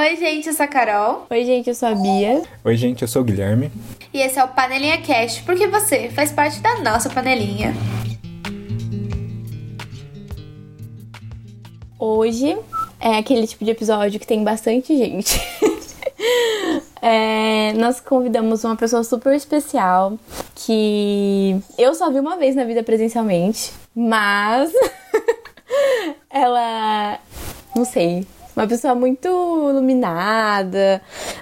Oi, gente, eu sou a Carol. Oi, gente, eu sou a Bia. Oi, gente, eu sou o Guilherme. E esse é o Panelinha Cast, porque você faz parte da nossa panelinha. Hoje é aquele tipo de episódio que tem bastante gente. É, nós convidamos uma pessoa super especial que eu só vi uma vez na vida presencialmente, mas ela, não sei, uma pessoa muito iluminada,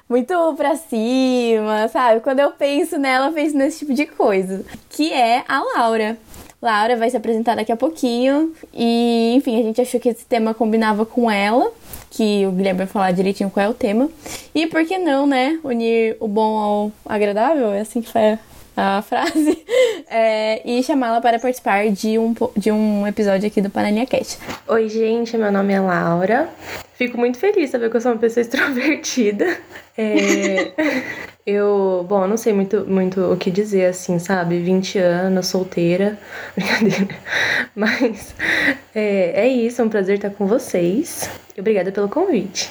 muito pra cima, sabe? Quando eu penso nela, eu penso nesse tipo de coisa, que é a Laura. Laura vai se apresentar daqui a pouquinho e, enfim, a gente achou que esse tema combinava com ela que o Guilherme vai falar direitinho qual é o tema. E por que não, né? Unir o bom ao agradável, é assim que foi a frase. É, e chamá-la para participar de um, de um episódio aqui do Panelinha Cast. Oi, gente, meu nome é Laura. Fico muito feliz de saber que eu sou uma pessoa extrovertida. É, eu, bom, não sei muito, muito o que dizer assim, sabe? 20 anos, solteira. Brincadeira. Mas é, é isso, é um prazer estar com vocês. Obrigada pelo convite.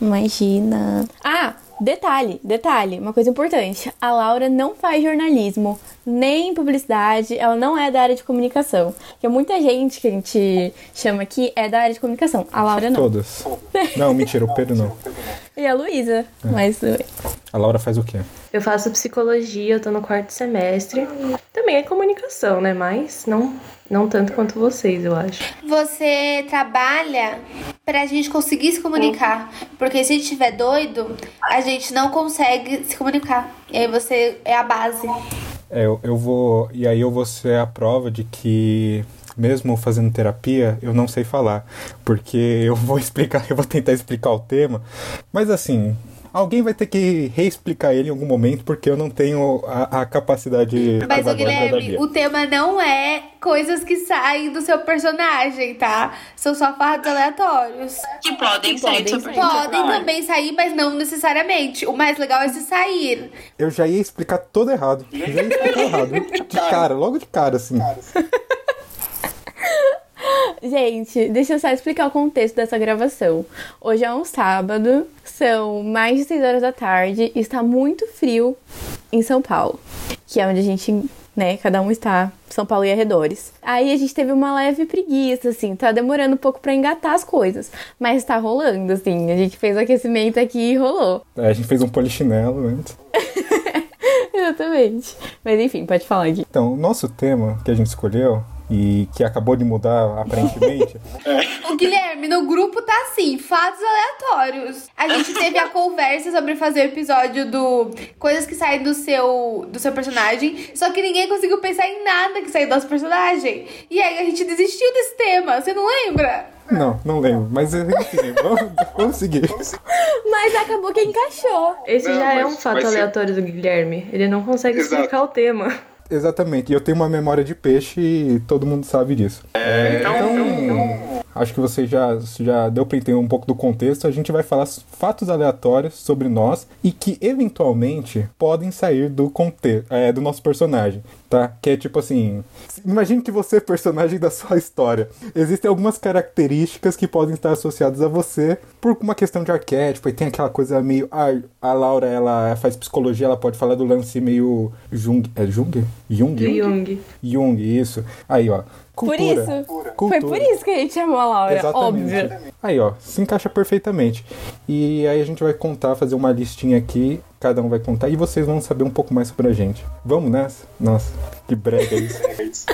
Imagina. Ah, detalhe, detalhe, uma coisa importante. A Laura não faz jornalismo, nem publicidade, ela não é da área de comunicação. Porque muita gente que a gente chama aqui é da área de comunicação. A Laura não. Todas. Não, mentira, o Pedro não. E a Luísa, é. mas. A Laura faz o quê? Eu faço psicologia, eu tô no quarto semestre. Também é comunicação, né? Mas não não tanto quanto vocês, eu acho. Você trabalha pra gente conseguir se comunicar. Porque se a gente estiver doido, a gente não consegue se comunicar. E aí você é a base. É, eu, eu vou. E aí eu vou ser a prova de que mesmo fazendo terapia, eu não sei falar. Porque eu vou explicar, eu vou tentar explicar o tema. Mas assim, alguém vai ter que reexplicar ele em algum momento, porque eu não tenho a, a capacidade. Mas, o Guilherme, o tema não é coisas que saem do seu personagem, tá? São só fatos aleatórios. Que podem que sair podem, podem também sair, mas não necessariamente. O mais legal é se sair. Eu já ia explicar todo errado. Eu já ia explicar errado. De cara, logo de cara, assim. Gente, deixa eu só explicar o contexto dessa gravação. Hoje é um sábado, são mais de 6 horas da tarde e está muito frio em São Paulo, que é onde a gente, né, cada um está, São Paulo e arredores. Aí a gente teve uma leve preguiça, assim, tá demorando um pouco para engatar as coisas, mas tá rolando, assim. A gente fez o aquecimento aqui e rolou. É, a gente fez um polichinelo antes. Exatamente. Mas enfim, pode falar aqui. Então, o nosso tema que a gente escolheu e que acabou de mudar aparentemente. o Guilherme, no grupo tá assim, fatos aleatórios. A gente teve a conversa sobre fazer o episódio do coisas que saem do seu do seu personagem, só que ninguém conseguiu pensar em nada que saiu do nosso personagem. E aí a gente desistiu desse tema, você não lembra? Não, não lembro. Mas enfim, vamos, vamos seguir. Mas acabou que encaixou. Esse não, já é um fato aleatório do Guilherme. Ele não consegue Exato. explicar o tema. Exatamente. E eu tenho uma memória de peixe e todo mundo sabe disso. É, então, então, acho que você já, já deu para entender um pouco do contexto. A gente vai falar fatos aleatórios sobre nós e que eventualmente podem sair do contexto é, do nosso personagem, tá? Que é tipo assim, imagine que você é personagem da sua história. Existem algumas características que podem estar associadas a você por uma questão de arquétipo. E tem aquela coisa meio a, a Laura, ela faz psicologia, ela pode falar do lance meio Jung, é Jung? Jung? Jung. Jung, isso. Aí, ó. Cultura. Por isso. Cultura. Foi por isso que a gente chamou a Laura, Exatamente. óbvio. Aí, ó, se encaixa perfeitamente. E aí a gente vai contar, fazer uma listinha aqui, cada um vai contar e vocês vão saber um pouco mais sobre a gente. Vamos nessa? Nossa, que brega isso.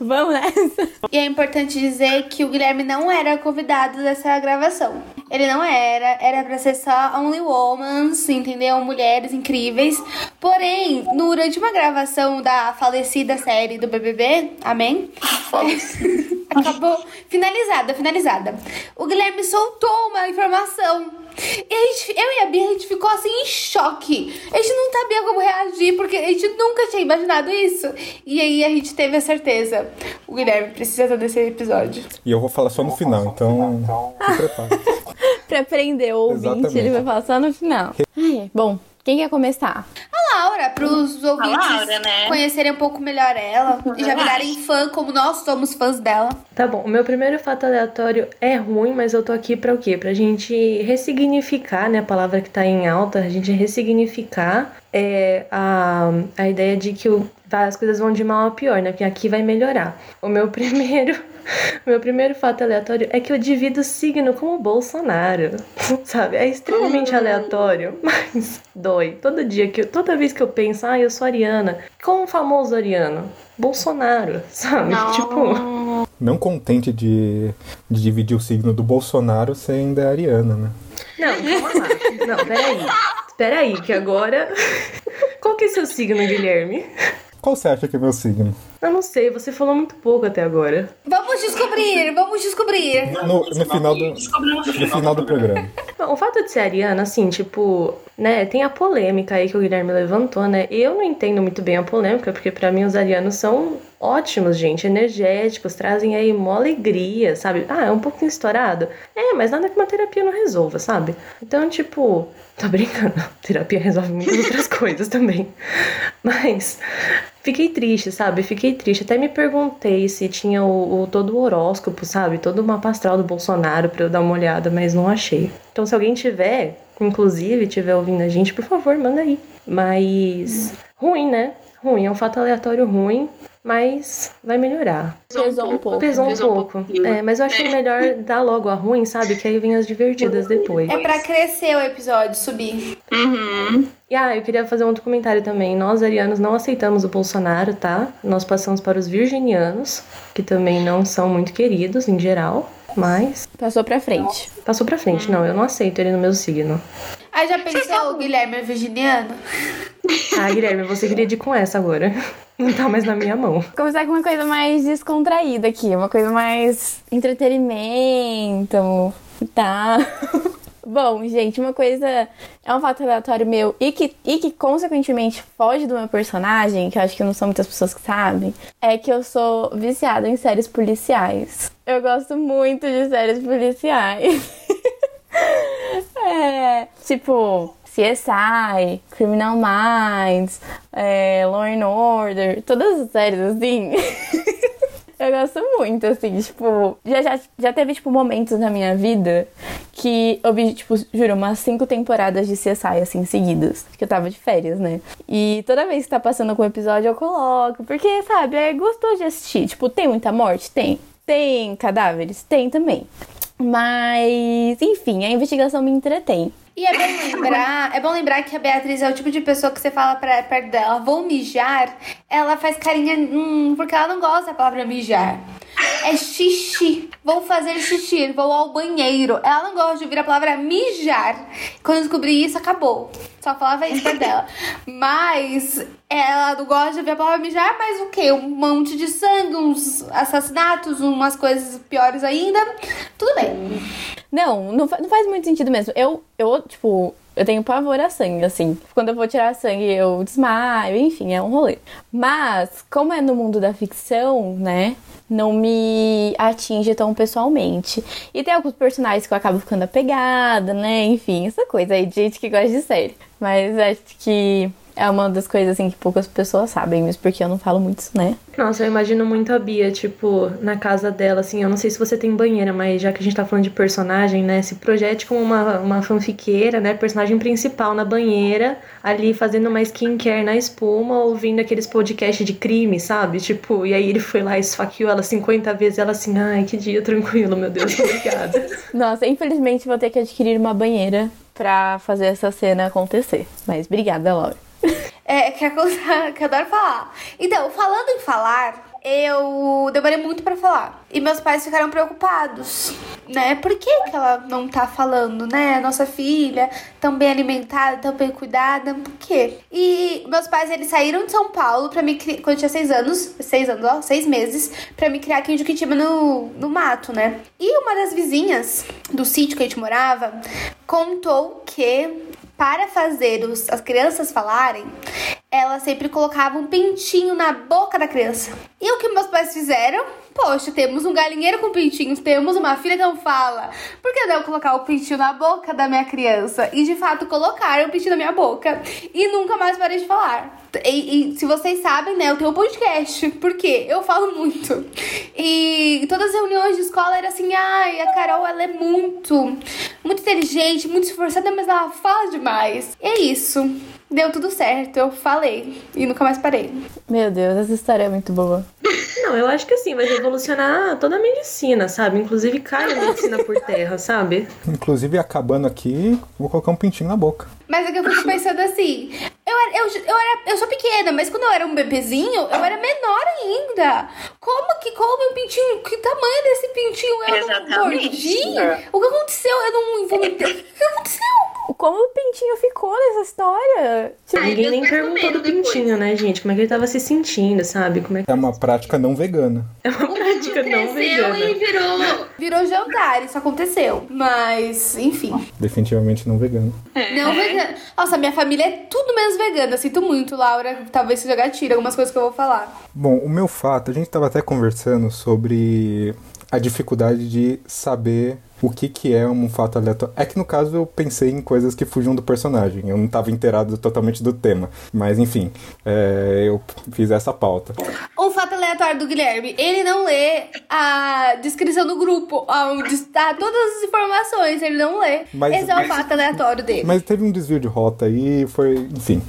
Vamos nessa. E é importante dizer que o Guilherme não era convidado dessa gravação. Ele não era, era pra ser só Only Womans, entendeu? Mulheres incríveis. Porém, durante uma gravação da falecida série do BBB, amém? Acabou finalizada, finalizada. O Guilherme soltou uma informação gente, eu e a Bia, a gente ficou assim em choque. A gente não sabia como reagir, porque a gente nunca tinha imaginado isso. E aí a gente teve a certeza. O Guilherme precisa desse episódio. E eu vou falar só no final, então se prepare. pra aprender o ouvinte, Exatamente. ele vai falar só no final. Ai, bom, quem quer começar? A Laura, pros ouvintes Laura, né? conhecerem um pouco melhor ela e já virarem fã, como nós somos fãs dela. Tá bom, o meu primeiro fato aleatório é ruim, mas eu tô aqui pra o quê? Pra gente ressignificar, né? A palavra que tá em alta, a gente ressignificar é, a, a ideia de que o, as coisas vão de mal a pior, né? Porque aqui vai melhorar. O meu primeiro. Meu primeiro fato aleatório é que eu divido signo com o Bolsonaro. Sabe? É extremamente aleatório, mas dói. Todo dia que eu, toda vez que eu penso, ah, eu sou ariana, com o famoso ariano, Bolsonaro, sabe? Não. Tipo, Não contente de, de dividir o signo do Bolsonaro, você ainda é ariana, né? não, calma lá. Não, peraí. Peraí, que agora. Qual que é seu signo, Guilherme? Qual você acha que é meu signo? Eu não sei, você falou muito pouco até agora. Vamos descobrir, vamos descobrir. No, no final do, no final do programa. Bom, o fato de ser ariana, assim, tipo, né, tem a polêmica aí que o Guilherme levantou, né? Eu não entendo muito bem a polêmica, porque pra mim os arianos são ótimos, gente, energéticos, trazem aí mó alegria, sabe? Ah, é um pouquinho estourado. É, mas nada que uma terapia não resolva, sabe? Então, tipo, tô brincando. Terapia resolve muitas outras coisas também. Mas fiquei triste, sabe? Fiquei triste. Até me perguntei se tinha o, o todo o horóscopo, sabe? Todo o mapa astral do Bolsonaro pra eu dar uma olhada, mas não achei. Então, se alguém tiver, inclusive, tiver ouvindo a gente, por favor, manda aí. Mas ruim, né? Ruim, é um fato aleatório ruim, mas vai melhorar. Pesou um pouco. Pesou um Pesou um pouco. pouquinho. É, mas eu achei melhor dar logo a ruim, sabe? Que aí vem as divertidas depois. É pra crescer o episódio, subir. Uhum. E ah, eu queria fazer um outro comentário também. Nós, arianos, não aceitamos o Bolsonaro, tá? Nós passamos para os virginianos, que também não são muito queridos em geral, mas Passou pra frente. passou pra frente. Não, eu não aceito ele no meu signo. Aí já pensou o Guilherme é virginiano? Ah, Guilherme, você queria ir com essa agora. Não tá mais na minha mão. Vou começar com uma coisa mais descontraída aqui, uma coisa mais entretenimento, tá? Bom, gente, uma coisa é um fato aleatório meu e que, e que consequentemente foge do meu personagem, que eu acho que não são muitas pessoas que sabem, é que eu sou viciada em séries policiais. Eu gosto muito de séries policiais. é, tipo, CSI, Criminal Minds, é, Law and Order, todas as séries assim. Eu gosto muito, assim, tipo, já, já, já teve, tipo, momentos na minha vida que eu vi, tipo, juro, umas cinco temporadas de CSI, assim, seguidas. Que eu tava de férias, né? E toda vez que tá passando algum episódio eu coloco, porque, sabe, é gostoso de assistir. Tipo, tem muita morte? Tem. Tem cadáveres? Tem também. Mas, enfim, a investigação me entretém. E é bom lembrar, é bom lembrar que a Beatriz é o tipo de pessoa que você fala pra, perto dela, vou mijar, ela faz carinha, hum, porque ela não gosta da palavra mijar. É xixi. Vou fazer xixi, vou ao banheiro. Ela não gosta de ouvir a palavra mijar. Quando eu descobri isso, acabou. Só falava isso perto dela. Mas ela não gosta de ouvir a palavra mijar, mas o quê? Um monte de sangue, uns assassinatos, umas coisas piores ainda. Tudo bem. Não, não faz muito sentido mesmo. Eu, eu, tipo, eu tenho pavor a sangue, assim. Quando eu vou tirar sangue, eu desmaio, enfim, é um rolê. Mas, como é no mundo da ficção, né? Não me atinge tão pessoalmente. E tem alguns personagens que eu acabo ficando apegada, né? Enfim, essa coisa aí de gente que gosta de série. Mas acho que é uma das coisas assim que poucas pessoas sabem, mesmo porque eu não falo muito isso, né? Nossa, eu imagino muito a Bia, tipo, na casa dela, assim, eu não sei se você tem banheira, mas já que a gente tá falando de personagem, né, se projete como uma, uma fanfiqueira, né, personagem principal na banheira, ali fazendo uma skincare na espuma, ouvindo aqueles podcasts de crime, sabe? Tipo, e aí ele foi lá e esfaqueou ela 50 vezes, ela assim, ai, que dia tranquilo, meu Deus, obrigada. Nossa, infelizmente vou ter que adquirir uma banheira pra fazer essa cena acontecer. Mas obrigada, Laura. É, que é que eu adoro falar. Então, falando em falar, eu demorei muito pra falar. E meus pais ficaram preocupados, né? Por que, que ela não tá falando, né? Nossa filha, tão bem alimentada, tão bem cuidada, por quê? E meus pais, eles saíram de São Paulo pra me criar, quando eu tinha seis anos, seis anos, ó, seis meses, pra me criar aqui em Juquitiba no, no mato, né? E uma das vizinhas do sítio que a gente morava contou que para fazer os, as crianças falarem, ela sempre colocava um pintinho na boca da criança. E o que meus pais fizeram? poxa, temos um galinheiro com pintinhos, temos uma filha que não fala. Por que não colocar o pintinho na boca da minha criança? E de fato colocaram o pintinho na minha boca. E nunca mais parei de falar. E, e, se vocês sabem, né, eu tenho um podcast, porque eu falo muito. E todas as reuniões de escola era assim, ai, a Carol, ela é muito, muito inteligente, muito esforçada, mas ela fala demais. E é isso. Deu tudo certo, eu falei e nunca mais parei. Meu Deus, essa história é muito boa. Não, eu acho que assim, vai revolucionar toda a medicina, sabe? Inclusive cai a medicina por terra, sabe? Inclusive, acabando aqui, vou colocar um pintinho na boca. Mas é que eu fico pensando assim, eu era, eu, eu, era, eu sou pequena, mas quando eu era um bebezinho, eu era menor ainda. Como que come um pintinho? Que tamanho desse pintinho? Eu Exatamente. gordinho? O que aconteceu? Eu não vomitei. O que aconteceu? Como o pintinho ficou nessa história? Tipo, Ai, Ninguém nem perguntou do pintinho, né, gente? Como é que ele tava se sentindo, sabe? Como é que É uma prática não vegana. é uma prática não vegana. e virou. Virou jantar, isso aconteceu. Mas, enfim. Definitivamente não vegana. Não vegana. Nossa, minha família é tudo menos vegana. Sinto muito, Laura. Talvez seja gatilho, algumas coisas que eu vou falar. Bom, o meu fato, a gente estava até conversando sobre a dificuldade de saber o que, que é um fato aleatório. É que no caso eu pensei em coisas que fugiam do personagem, eu não estava inteirado totalmente do tema. Mas enfim, é, eu fiz essa pauta. Um fato aleatório do Guilherme. Ele não lê a descrição do grupo, onde está todas as informações. Ele não lê. Mas- Esse é o mas- fato aleatório dele. Mas teve um desvio de rota aí, foi. Enfim.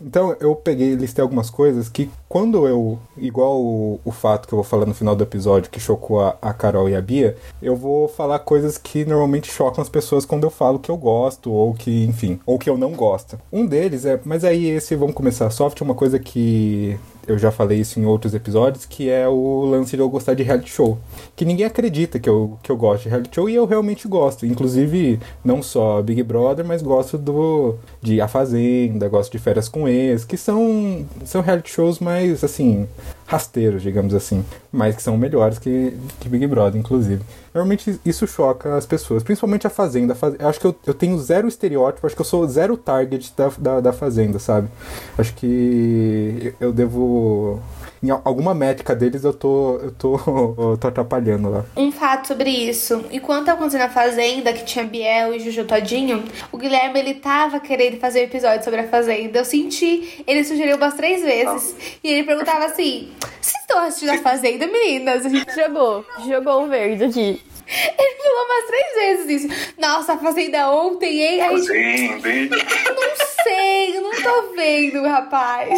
Então eu peguei e listei algumas coisas que quando eu. Igual o, o fato que eu vou falar no final do episódio que chocou a, a Carol e a Bia, eu vou falar coisas que normalmente chocam as pessoas quando eu falo que eu gosto, ou que, enfim, ou que eu não gosto. Um deles é. Mas aí esse vamos começar soft, uma coisa que eu já falei isso em outros episódios, que é o lance de eu gostar de reality show. Que ninguém acredita que eu, que eu gosto de reality show e eu realmente gosto. Inclusive, não só Big Brother, mas gosto do de A Fazenda, gosto de Férias com Ex, que são, são reality shows mais, assim, rasteiros, digamos assim. Mas que são melhores que, que Big Brother, inclusive. Normalmente isso choca as pessoas, principalmente a Fazenda. A Faz- Eu acho que eu, eu tenho zero estereótipo, acho que eu sou zero target da, da, da Fazenda, sabe? Acho que eu devo. Em al- alguma métrica deles eu tô. eu tô, eu tô atrapalhando lá. Um fato sobre isso. Enquanto tava acontecendo a Fazenda, que tinha Biel e Juju Todinho, o Guilherme, ele tava querendo fazer um episódio sobre a Fazenda. Eu senti, ele sugeriu umas três vezes. E ele perguntava assim, vocês estão assistindo a Fazenda, meninas? A gente Jogou, jogou o verde aqui. Ele falou umas três vezes isso. Nossa, a Fazenda ontem, hein? Aí, tipo, Fazenda. eu não sei, eu não tô vendo, rapaz.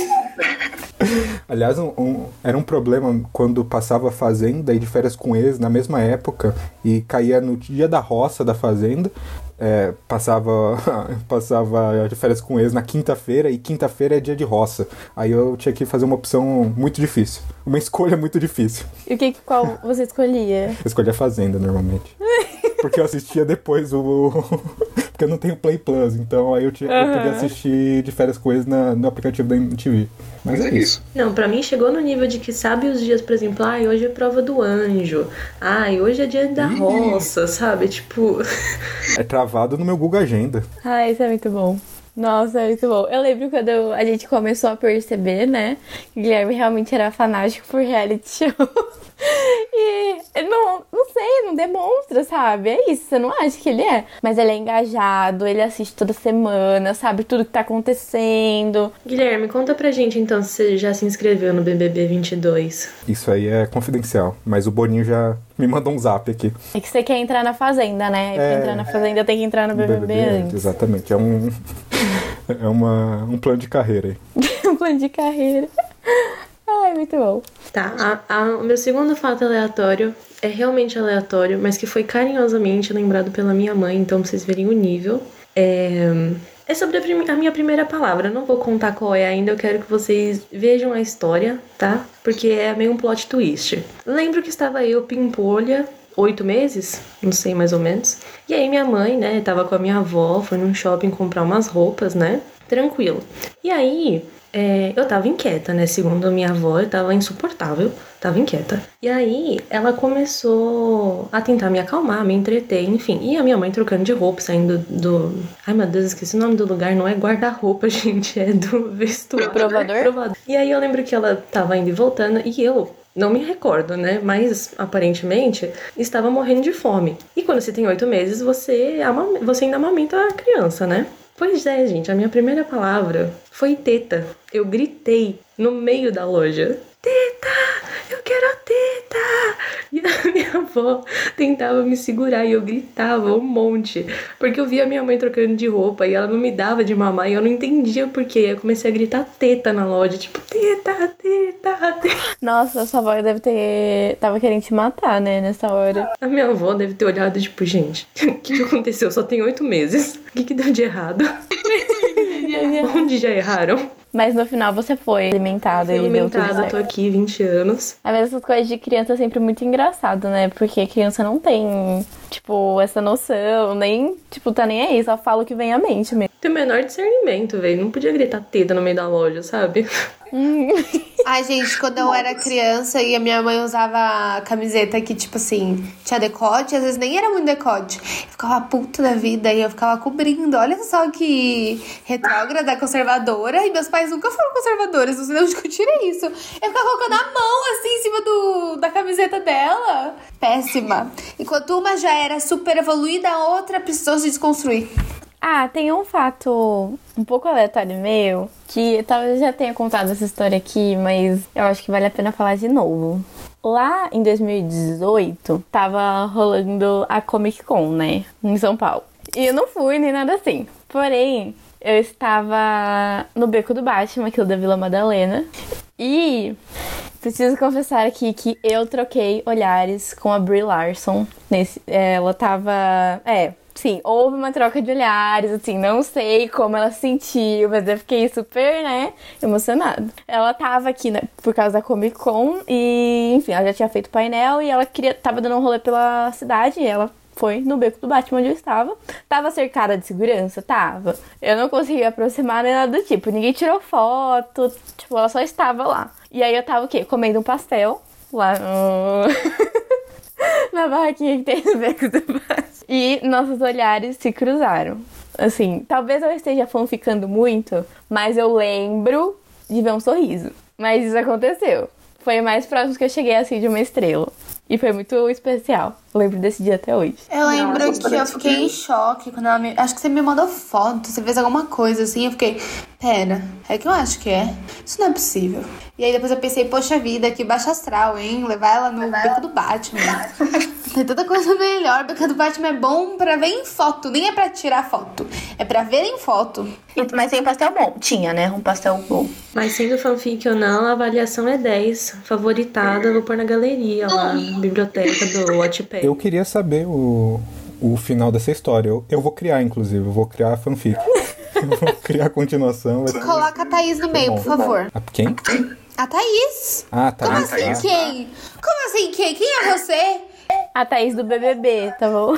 Aliás, um- um- era um problema quando passava a Fazenda e de férias com ex na mesma época e caía no dia da roça da Fazenda. É, passava, passava de férias com ex na quinta-feira e quinta-feira é dia de roça. Aí eu tinha que fazer uma opção muito difícil. Uma escolha muito difícil. E o que, qual você escolhia? Eu escolhi a Fazenda normalmente. Porque eu assistia depois o. Porque eu não tenho Play Plus, então aí eu, tinha, eu podia assistir de férias ex na, no aplicativo da MTV. Mas é isso. Não, pra mim chegou no nível de que sabe os dias, por exemplo, ai, hoje é prova do anjo. Ai, hoje é dia da roça, sabe? Tipo, É travado no meu Google Agenda. Ah, isso é muito bom. Nossa, é muito bom. Eu lembro quando a gente começou a perceber, né? Que Guilherme realmente era fanático por reality show. E não, não sei, não demonstra, sabe? É isso, você não acha que ele é. Mas ele é engajado, ele assiste toda semana, sabe tudo que tá acontecendo. Guilherme, conta pra gente então se você já se inscreveu no BBB 22. Isso aí é confidencial, mas o Boninho já me mandou um zap aqui. É que você quer entrar na fazenda, né? Pra É. entrar na fazenda tem que entrar no BBB, antes. Exatamente, é um é uma, um plano de carreira aí. um plano de carreira. Ai, muito bom. Tá, a- a- o meu segundo fato aleatório é realmente aleatório, mas que foi carinhosamente lembrado pela minha mãe, então pra vocês verem o nível. É, é sobre a, a minha primeira palavra. Não vou contar qual é ainda, eu quero que vocês vejam a história, tá? Porque é meio um plot twist. Lembro que estava eu, pimpolha, oito meses, não sei mais ou menos. E aí minha mãe, né, tava com a minha avó, foi num shopping comprar umas roupas, né? Tranquilo. E aí, é, eu tava inquieta, né? Segundo a minha avó, eu tava insuportável, tava inquieta. E aí, ela começou a tentar me acalmar, me entreter, enfim. E a minha mãe trocando de roupa, saindo do. Ai meu Deus, esqueci o nome do lugar, não é guarda-roupa, gente, é do vestuário. Provador? Provador. E aí eu lembro que ela tava indo e voltando, e eu não me recordo, né? Mas aparentemente estava morrendo de fome. E quando você tem oito meses, você, ama, você ainda amamenta a criança, né? Pois é, gente, a minha primeira palavra foi teta. Eu gritei no meio da loja. Teta! Eu quero a teta! E a minha avó tentava me segurar e eu gritava um monte. Porque eu via minha mãe trocando de roupa e ela não me dava de mamar e eu não entendia por quê. Eu comecei a gritar teta na loja, tipo, teta, teta, teta. Nossa, sua avó deve ter. Tava querendo te matar, né, nessa hora. A minha avó deve ter olhado, tipo, gente, o que, que aconteceu? Só tem oito meses. O que, que deu de errado? Onde já erraram? Mas no final você foi alimentada Fui e deu tudo certo. tô aqui 20 anos. Às vezes essas coisas de criança é sempre muito engraçado, né? Porque criança não tem, tipo, essa noção, nem, tipo, tá nem aí, só fala o que vem à mente mesmo. Tem o menor discernimento, velho. Não podia gritar teta no meio da loja, sabe? Ai, gente, quando eu era criança e a minha mãe usava camiseta que, tipo assim, tinha decote, às vezes nem era muito decote. Eu ficava puta da vida e eu ficava cobrindo. Olha só que retrógrada, conservadora. E meus pais nunca foram conservadores, não sei de onde que eu tirei isso. Eu ficava colocando a mão assim em cima do, da camiseta dela. Péssima. Enquanto uma já era super evoluída, a outra precisou se desconstruir. Ah, tem um fato um pouco aleatório meu, que talvez eu já tenha contado essa história aqui, mas eu acho que vale a pena falar de novo. Lá em 2018, tava rolando a Comic Con, né? Em São Paulo. E eu não fui nem nada assim. Porém, eu estava no beco do Batman, aquilo da Vila Madalena. E preciso confessar aqui que eu troquei olhares com a Brie Larson. Nesse, é, ela tava. É, sim, houve uma troca de olhares, assim, não sei como ela se sentiu, mas eu fiquei super, né, emocionada. Ela tava aqui né, por causa da Comic Con e, enfim, ela já tinha feito painel e ela queria, tava dando um rolê pela cidade e ela foi no beco do Batman onde eu estava. Tava cercada de segurança? Tava. Eu não consegui aproximar nem nada do tipo. Ninguém tirou foto. Tipo, ela só estava lá. E aí eu tava o quê? Comendo um pastel lá no... na barraquinha que tem no beco do Batman. E nossos olhares se cruzaram. Assim, talvez eu esteja fanficando muito, mas eu lembro de ver um sorriso. Mas isso aconteceu. Foi o mais próximo que eu cheguei assim de uma estrela. E foi muito especial. Eu lembro desse dia até hoje. Eu lembro essa que história eu fiquei em choque quando ela me. Acho que você me mandou foto, você fez alguma coisa assim. Eu fiquei, pera, é que eu acho que é. Isso não é possível. E aí depois eu pensei, poxa vida, que baixa astral, hein? Levar ela no beco do Batman. Tem tanta coisa melhor. O beco do Batman é bom pra ver em foto, nem é pra tirar foto. É pra ver em foto. Mas tem pastel bom. Tinha, né? Um pastel bom. Mas sendo fanfic ou não, a avaliação é 10. Favoritada, vou pôr na galeria lá, na biblioteca do Wattpad. Eu queria saber o, o final dessa história. Eu, eu vou criar, inclusive. Eu vou criar a fanfic. eu vou criar a continuação. Coloca a Thaís no meio, por favor. A quem? A Thaís? Ah, tá. Como assim quem? Como assim quem? Quem é você? A Thaís do BBB, tá bom?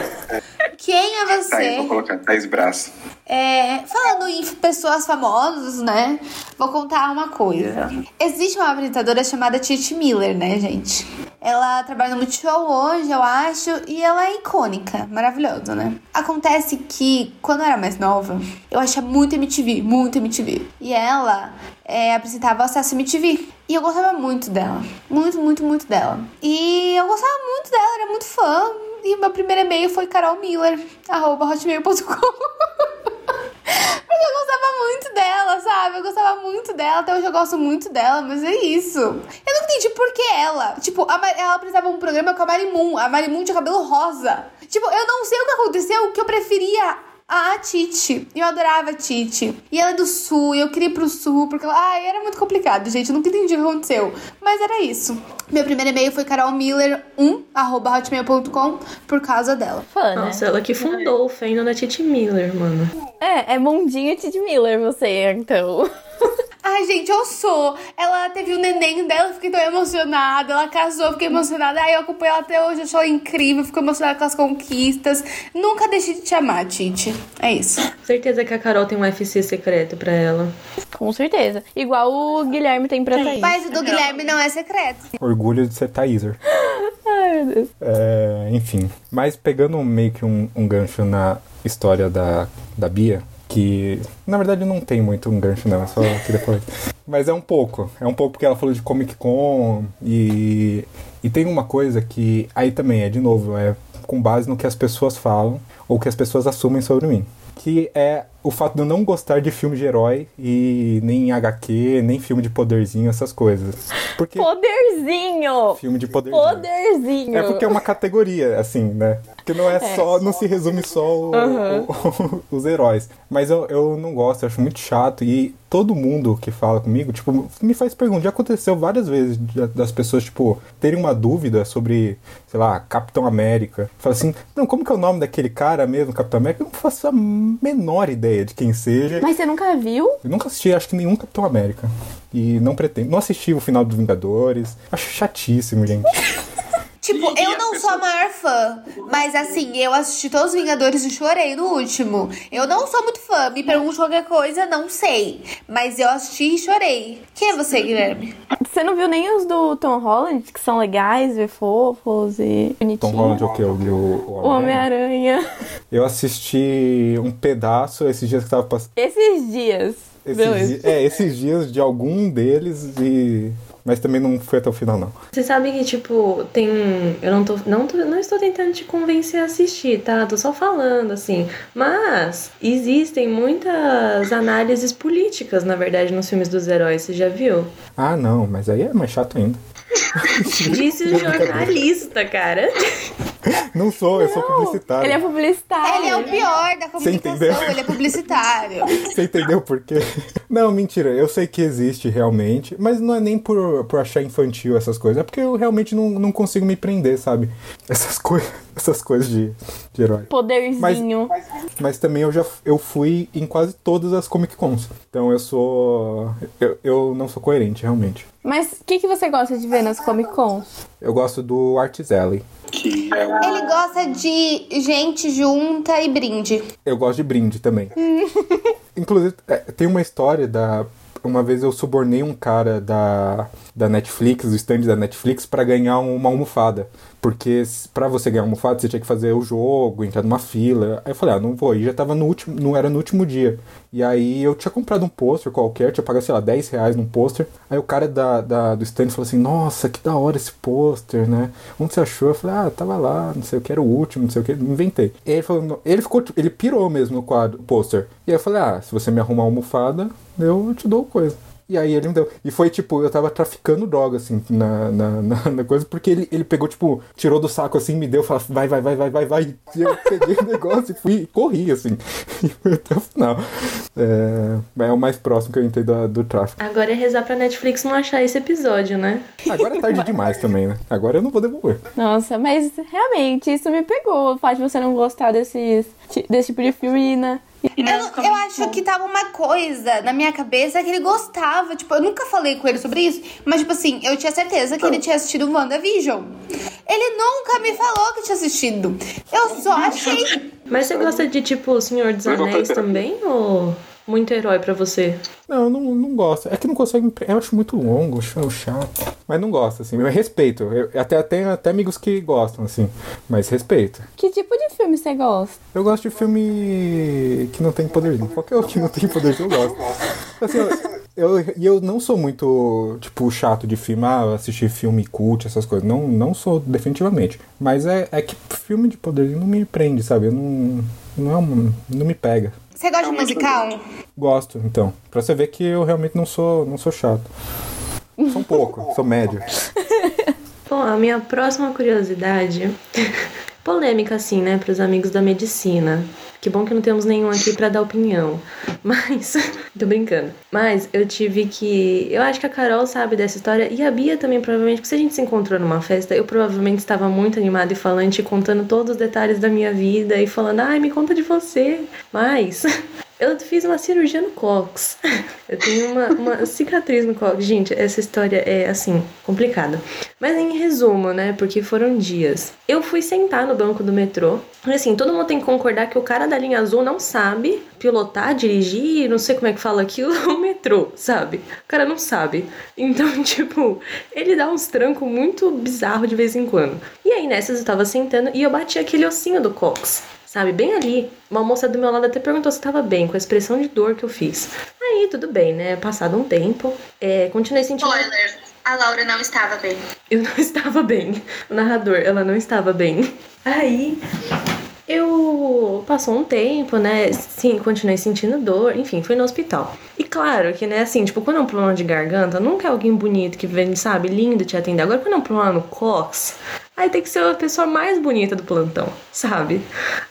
Quem é Thaís, você? vou colocar Thaís Braço. É, falando em pessoas famosas, né? Vou contar uma coisa. Existe uma apresentadora chamada Titi Miller, né, gente? Ela trabalha no Multishow hoje, eu acho, e ela é icônica, maravilhosa, né? Acontece que, quando eu era mais nova, eu achava muito MTV, muito MTV. E ela é, apresentava o Acesso MTV. E eu gostava muito dela. Muito, muito, muito dela. E eu gostava muito dela, era muito fã. E meu primeiro e-mail foi carolmiller, arroba hotmail.com. Porque eu gostava muito dela, sabe? Eu gostava muito dela, até hoje eu gosto muito dela, mas é isso. Eu não entendi por que ela. Tipo, a ela apresentava um programa com a Marimun. A Marimun tinha cabelo rosa. Tipo, eu não sei o que aconteceu, que eu preferia a Titi. Eu adorava a Titi. E ela é do sul, e eu queria ir pro sul, porque ela. Ai, era muito complicado, gente. Eu nunca entendi o que aconteceu. Mas era isso. Meu primeiro e-mail foi carolmiller1, arroba hotmail.com, por causa dela. Fã, né? Nossa, ela que fundou o fandom da Titi Miller, mano. É, é mundinho Tid Miller você, então. Ai, gente, eu sou. Ela teve o neném dela, eu fiquei tão emocionada. Ela casou, eu fiquei emocionada. Ai, eu acompanho ela até hoje, eu ela incrível. Fico emocionada com as conquistas. Nunca deixe de te amar, Titi. É isso. Certeza que a Carol tem um UFC secreto pra ela. Com certeza. Igual o Guilherme tem pra Thaís. Mas o do Guilherme não é secreto. Orgulho de ser Thaíser. Ai, meu Deus. É, enfim. Mas pegando meio que um, um gancho na história da, da Bia, que na verdade não tem muito um gancho não, é só falar. isso. Mas é um pouco, é um pouco porque ela falou de Comic Con e e tem uma coisa que aí também é de novo, é com base no que as pessoas falam ou que as pessoas assumem sobre mim, que é o fato de eu não gostar de filme de herói e nem HQ, nem filme de poderzinho, essas coisas. Porque Poderzinho! filme de poderzinho. Poderzinho! É porque é uma categoria, assim, né? Porque não é, só, não se resume só o- o- os heróis. Mas eu, eu não gosto, eu acho muito chato. E todo mundo que fala comigo, tipo, me faz pergunta. Já aconteceu várias vezes das pessoas, tipo, terem uma dúvida sobre, sei lá, Capitão América. Fala assim, não, como que é o nome daquele cara mesmo, Capitão América? Eu não faço a menor ideia de quem seja. Mas você nunca viu? Eu nunca assisti, acho que nenhum Capitão América. E não pretendo. Não assisti o final dos Vingadores. Acho chatíssimo, gente. Tipo, eu não sou a maior fã, mas assim, eu assisti todos os Vingadores e chorei no último. Eu não sou muito fã, me pergunte qualquer coisa, não sei. Mas eu assisti e chorei. Quem é você, Guilherme? Você não viu nem os do Tom Holland, que são legais, ver fofos e bonitinhos? Tom Holland é o que? Eu vi o, o O Homem-Aranha. Eu assisti um pedaço esses dias que tava passando. Esses dias. Esses di- É, esses dias de algum deles e. Mas também não foi até o final, não. Você sabe que, tipo, tem. Eu não tô, não tô. Não estou tentando te convencer a assistir, tá? Tô só falando, assim. Mas existem muitas análises políticas, na verdade, nos filmes dos heróis. Você já viu? Ah, não, mas aí é mais chato ainda. Disse o jornalista, cara. Não sou, eu sou publicitário. Ele é publicitário. Ele é o pior da comunicação, entendeu? ele é publicitário. Você entendeu por quê? Não, mentira, eu sei que existe realmente, mas não é nem por, por achar infantil essas coisas, é porque eu realmente não, não consigo me prender, sabe? Essas, coi essas coisas de, de herói. Poderzinho. Mas também eu já eu fui em quase todas as Comic Cons. Então eu sou. Eu, eu não sou coerente, realmente. Mas o que, que você gosta de ver nas Comic Cons? Eu gosto do Arts Alley. Ele gosta de gente junta e brinde. Eu gosto de brinde também. Inclusive, é, tem uma história da. Uma vez eu subornei um cara da, da Netflix, do stand da Netflix, pra ganhar uma almofada. Porque pra você ganhar uma almofada, você tinha que fazer o jogo, entrar numa fila. Aí eu falei, ah, não vou. E já tava no último, não era no último dia. E aí eu tinha comprado um pôster qualquer, tinha pagado, sei lá, 10 reais num pôster. Aí o cara da, da- do stand falou assim, nossa, que da hora esse pôster, né? Onde você achou? Eu falei, ah, tava lá, não sei o que, era o último, não sei o que, inventei. E ele falou, ele ficou, ele pirou mesmo no quadro, pôster. E aí eu falei, ah, se você me arrumar uma almofada, eu te dou coisa. E aí ele me deu. E foi tipo, eu tava traficando droga, assim, na, na, na, na coisa, porque ele, ele pegou, tipo, tirou do saco assim, me deu, falou, vai, vai, vai, vai, vai, vai. E eu peguei o negócio e fui e corri, assim. E foi até o final. É, é o mais próximo que eu entrei do, do tráfico. Agora é rezar pra Netflix não achar esse episódio, né? Agora é tarde demais também, né? Agora eu não vou devolver. Nossa, mas realmente isso me pegou. O fato de você não gostar desses, desse tipo de filme, né? Eu, eu acho que tava uma coisa na minha cabeça que ele gostava. Tipo, eu nunca falei com ele sobre isso, mas, tipo assim, eu tinha certeza que ele tinha assistido WandaVision. Ele nunca me falou que tinha assistido. Eu só achei. Mas você gosta de, tipo, O Senhor dos Anéis também? Ou muito herói pra você? Não, eu não, não gosto. É que não consegue Eu acho muito longo, acho chato. Mas não gosto, assim. Eu respeito. Eu, até tenho até amigos que gostam, assim. Mas respeito. Que tipo de filme você gosta? Eu gosto de filme que não tem poderzinho. Qualquer outro que não tem poderzinho eu gosto. Assim, eu, eu, e eu não sou muito, tipo, chato de filme, ah, assistir filme cult, essas coisas. Não, não sou, definitivamente. Mas é, é que filme de poderzinho não me prende, sabe? Eu não. Não, é um, não me pega. Você gosta de musical? Gosto, então. Pra você ver que eu realmente não sou, não sou chato. Sou um pouco, sou médio. Bom, a minha próxima curiosidade. Polêmica, assim, né, pros amigos da medicina. Que bom que não temos nenhum aqui pra dar opinião. Mas. tô brincando. Mas eu tive que. Eu acho que a Carol sabe dessa história. E a Bia também, provavelmente. Porque se a gente se encontrou numa festa, eu provavelmente estava muito animada e falante, contando todos os detalhes da minha vida e falando, ai, me conta de você. Mas. Eu fiz uma cirurgia no cox. Eu tenho uma, uma cicatriz no cox. Gente, essa história é, assim, complicada. Mas em resumo, né? Porque foram dias. Eu fui sentar no banco do metrô. Assim, todo mundo tem que concordar que o cara da linha azul não sabe pilotar, dirigir, não sei como é que fala aquilo, o metrô, sabe? O cara não sabe. Então, tipo, ele dá uns trancos muito bizarros de vez em quando. E aí, nessas, eu tava sentando e eu bati aquele ossinho do cox. Sabe? Bem ali. Uma moça do meu lado até perguntou se tava bem, com a expressão de dor que eu fiz. Aí, tudo bem, né? Passado um tempo, é, continuei sentindo. Spoiler. A Laura não estava bem. Eu não estava bem. O narrador, ela não estava bem. Aí, eu passou um tempo, né? Sim, continuei sentindo dor, enfim, fui no hospital. E claro que, né, assim, tipo, quando é um problema de garganta, nunca é alguém bonito que vem, sabe, lindo te atender. Agora, quando é um problema no cox, aí tem que ser a pessoa mais bonita do plantão, sabe?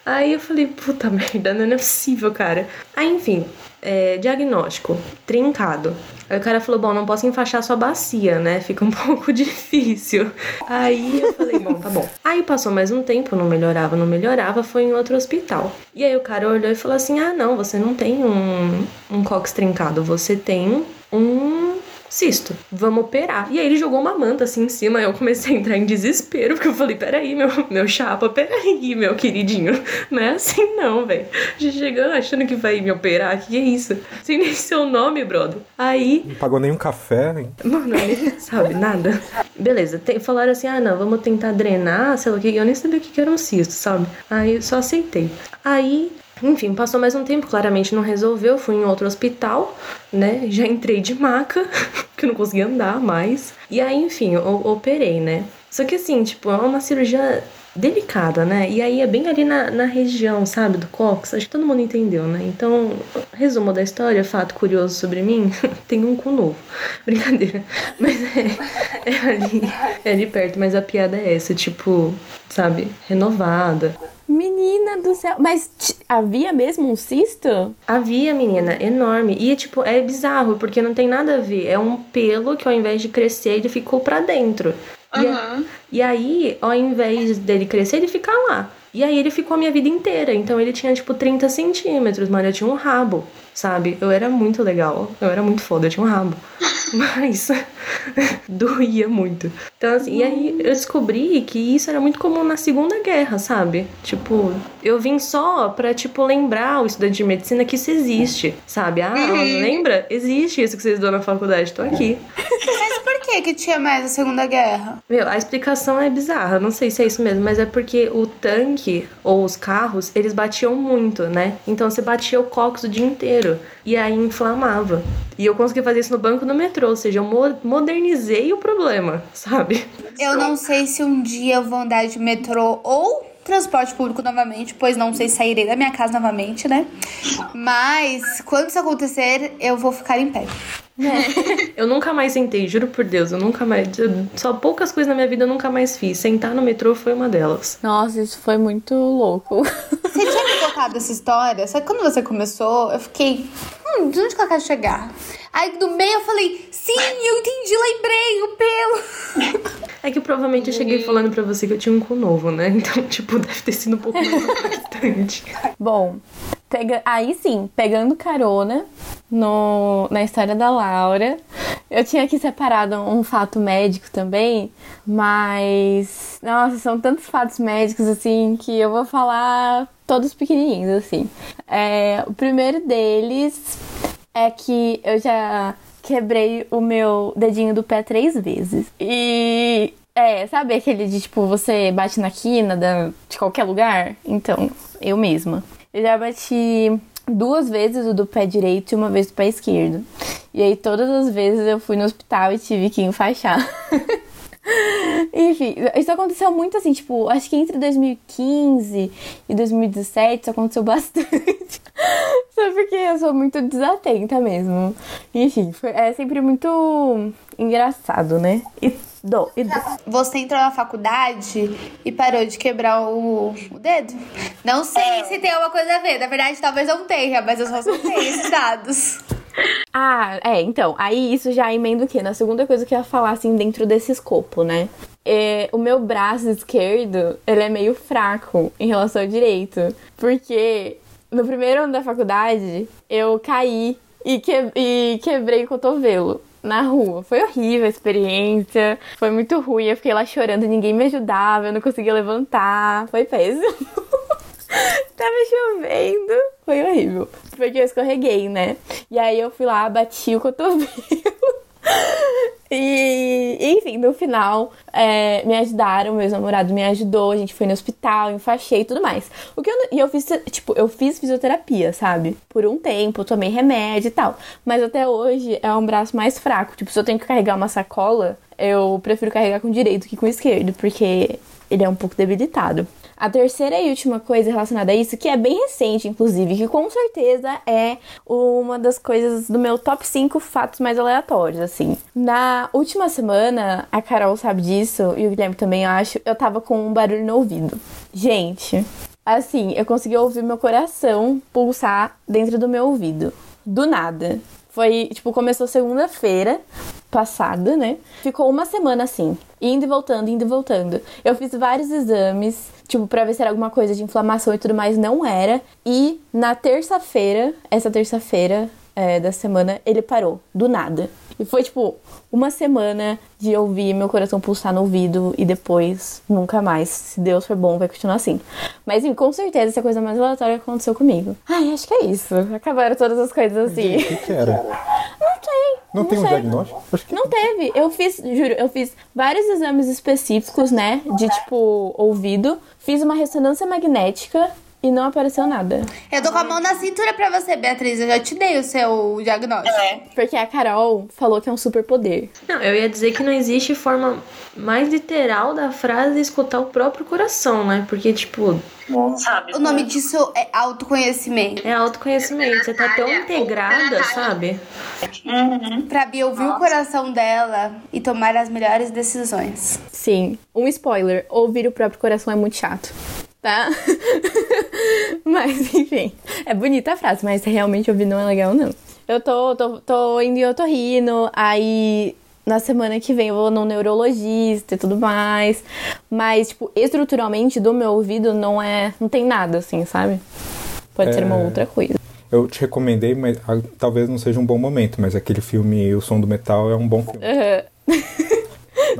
Aí eu falei, puta merda, não é possível, cara. Aí, enfim, é, diagnóstico, trincado. Aí o cara falou, bom, não posso enfaixar sua bacia, né? Fica um pouco difícil. Aí eu falei, bom, tá bom. Aí passou mais um tempo, não melhorava, não melhorava, foi em outro hospital. E aí o cara olhou e falou assim, ah, não, você não tem um, um cox trincado, você tem um cisto, vamos operar. E aí ele jogou uma manta assim em cima, eu comecei a entrar em desespero, porque eu falei, peraí, meu, meu chapa, peraí, meu queridinho, não é assim não, velho. Já chegando achando que vai me operar, que é isso? Sem nem seu nome, brother. Aí... Não pagou nenhum café, hein? Mano, ele sabe, nada. Beleza, te, falaram assim, ah, não, vamos tentar drenar, sei lá o que, eu nem sabia o que era um cisto, sabe? Aí eu só aceitei. Aí enfim, passou mais um tempo, claramente não resolveu, fui em outro hospital, né? Já entrei de maca, que eu não conseguia andar mais. E aí, enfim, eu operei, né? Só que assim, tipo, é uma cirurgia delicada, né? E aí é bem ali na, na região, sabe, do cox. Acho que todo mundo entendeu, né? Então, resumo da história, fato curioso sobre mim, tem um cu novo. Brincadeira. Mas é, é ali, é ali perto, mas a piada é essa, tipo, sabe, renovada. Menina do céu. Mas havia mesmo um cisto? Havia, menina, enorme. E, tipo, é bizarro, porque não tem nada a ver. É um pelo que ao invés de crescer, ele ficou pra dentro. Uhum. E, e aí, ao invés dele crescer, ele fica lá. E aí ele ficou a minha vida inteira. Então ele tinha, tipo, 30 centímetros, mano. Eu tinha um rabo, sabe? Eu era muito legal. Eu era muito foda, eu tinha um rabo. Mas doía muito. Então, assim, e aí eu descobri que isso era muito comum na Segunda Guerra, sabe? Tipo, eu vim só pra, tipo, lembrar o estudante de medicina que isso existe, sabe? Ah, uhum. lembra? Existe isso que vocês dão na faculdade, tô aqui. Mas que que tinha mais a Segunda Guerra? Meu, a explicação é bizarra, não sei se é isso mesmo, mas é porque o tanque ou os carros, eles batiam muito, né? Então você batia o cox o dia inteiro e aí inflamava. E eu consegui fazer isso no banco do metrô, ou seja, eu modernizei o problema, sabe? Eu não sei se um dia eu vou andar de metrô ou transporte público novamente, pois não sei se sairei da minha casa novamente, né? Mas quando isso acontecer, eu vou ficar em pé. É. eu nunca mais sentei, juro por Deus, eu nunca mais. Só poucas coisas na minha vida eu nunca mais fiz. Sentar no metrô foi uma delas. Nossa, isso foi muito louco. Você tinha me contado essa história? Só que quando você começou, eu fiquei. Hum, de onde que ela quer chegar? Aí do meio eu falei, sim, eu entendi, lembrei, o pelo. É que provavelmente eu cheguei falando pra você que eu tinha um cu novo, né? Então, tipo, deve ter sido um pouco mais impactante. Bom, pega... aí sim, pegando carona no... na história da Laura. Eu tinha aqui separado um fato médico também, mas. Nossa, são tantos fatos médicos assim que eu vou falar todos pequenininhos, assim. É, o primeiro deles é que eu já quebrei o meu dedinho do pé três vezes. E é, sabe aquele de tipo, você bate na quina da, de qualquer lugar? Então, eu mesma. Eu já bati duas vezes o do pé direito e uma vez do pé esquerdo. E aí todas as vezes eu fui no hospital e tive que enfaixar. Enfim, isso aconteceu muito assim, tipo, acho que entre 2015 e 2017 isso aconteceu bastante. Só porque eu sou muito desatenta mesmo. Enfim, foi, é sempre muito engraçado, né? E do, e do. Você entrou na faculdade e parou de quebrar o, o dedo? Não sei é. se tem alguma coisa a ver. Na verdade, talvez não tenha, mas eu só soltei esses dados. Ah, é, então, aí isso já emenda o quê? Na segunda coisa que eu ia falar, assim, dentro desse escopo, né? É, o meu braço esquerdo, ele é meio fraco em relação ao direito. Porque no primeiro ano da faculdade, eu caí e, que, e quebrei o cotovelo na rua. Foi horrível a experiência, foi muito ruim. Eu fiquei lá chorando, ninguém me ajudava, eu não conseguia levantar. Foi péssimo. Tava chovendo. Foi horrível. Porque eu escorreguei, né? E aí eu fui lá, bati o cotovelo. E, enfim, no final, é, me ajudaram, meu namorado me ajudou, a gente foi no hospital, enfaixei e tudo mais. O que eu, e eu fiz, tipo, eu fiz fisioterapia, sabe? Por um tempo, tomei remédio e tal. Mas até hoje é um braço mais fraco. Tipo, se eu tenho que carregar uma sacola, eu prefiro carregar com direito que com esquerdo, porque ele é um pouco debilitado. A terceira e última coisa relacionada a isso, que é bem recente, inclusive, que com certeza é uma das coisas do meu top 5 fatos mais aleatórios, assim. Na última semana, a Carol sabe disso, e o Guilherme também, eu acho, eu tava com um barulho no ouvido. Gente, assim, eu consegui ouvir meu coração pulsar dentro do meu ouvido. Do nada. Foi, tipo, começou segunda-feira passada, né? Ficou uma semana assim, indo e voltando, indo e voltando. Eu fiz vários exames, tipo, pra ver se era alguma coisa de inflamação e tudo mais, não era. E na terça-feira, essa terça-feira é, da semana, ele parou, do nada. E foi, tipo, uma semana de ouvir meu coração pulsar no ouvido e depois nunca mais. Se Deus for bom, vai continuar assim. Mas, enfim, com certeza, essa é coisa mais aleatória aconteceu comigo. Ai, acho que é isso. Acabaram todas as coisas assim. O que, que era? Não tem. Não, tem um sei. diagnóstico? Acho que Não teve. Eu fiz, juro, eu fiz vários exames específicos, né? De tipo, ouvido. Fiz uma ressonância magnética e não apareceu nada. Eu tô com a mão na cintura pra você, Beatriz. Eu já te dei o seu diagnóstico. É. Porque a Carol falou que é um superpoder. Não, eu ia dizer que não existe forma mais literal da frase escutar o próprio coração, né? Porque, tipo, Sabe? O nome disso é autoconhecimento. é autoconhecimento. Você tá tão integrada, sabe? Pra Bia ouvir o coração dela e tomar as melhores decisões. Sim, um spoiler: ouvir o próprio coração é muito chato. Tá? mas, enfim. É bonita a frase, mas realmente ouvir não é legal, não. Eu tô, tô, tô indo em otorrino, aí na semana que vem eu vou no neurologista e tudo mais. Mas, tipo, estruturalmente do meu ouvido não é. Não tem nada, assim, sabe? Pode ser uma É. outra coisa. Eu te recomendei, mas ah, talvez não seja um bom momento, mas aquele filme O Som do Metal é um bom filme. Aham.